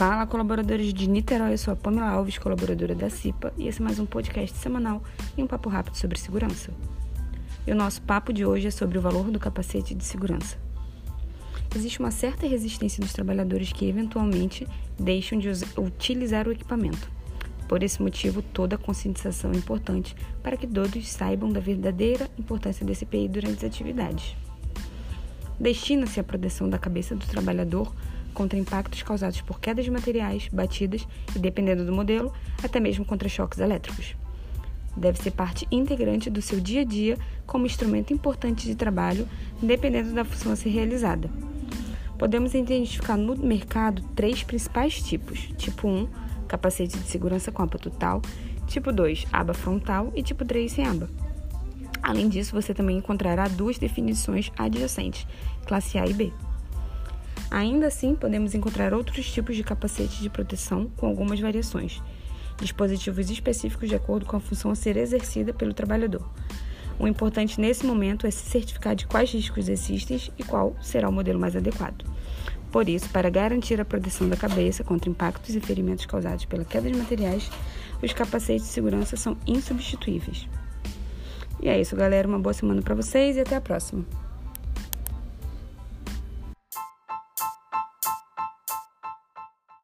Fala, colaboradores de Niterói, eu sou a Pamela Alves, colaboradora da CIPA, e esse é mais um podcast semanal e um papo rápido sobre segurança. E o nosso papo de hoje é sobre o valor do capacete de segurança. Existe uma certa resistência dos trabalhadores que eventualmente deixam de utilizar o equipamento. Por esse motivo, toda a conscientização é importante para que todos saibam da verdadeira importância desse EPI durante as atividades. Destina-se à proteção da cabeça do trabalhador contra impactos causados por quedas de materiais, batidas e, dependendo do modelo, até mesmo contra choques elétricos. Deve ser parte integrante do seu dia a dia como instrumento importante de trabalho, dependendo da função a ser realizada. Podemos identificar no mercado três principais tipos: tipo 1, capacete de segurança com aba total, tipo 2, aba frontal e tipo 3 sem aba. Além disso, você também encontrará duas definições adjacentes, classe A e B. Ainda assim, podemos encontrar outros tipos de capacete de proteção com algumas variações, dispositivos específicos de acordo com a função a ser exercida pelo trabalhador. O importante nesse momento é se certificar de quais riscos existem e qual será o modelo mais adequado. Por isso, para garantir a proteção da cabeça contra impactos e ferimentos causados pela queda de materiais, os capacetes de segurança são insubstituíveis. E é isso, galera. Uma boa semana para vocês e até a próxima.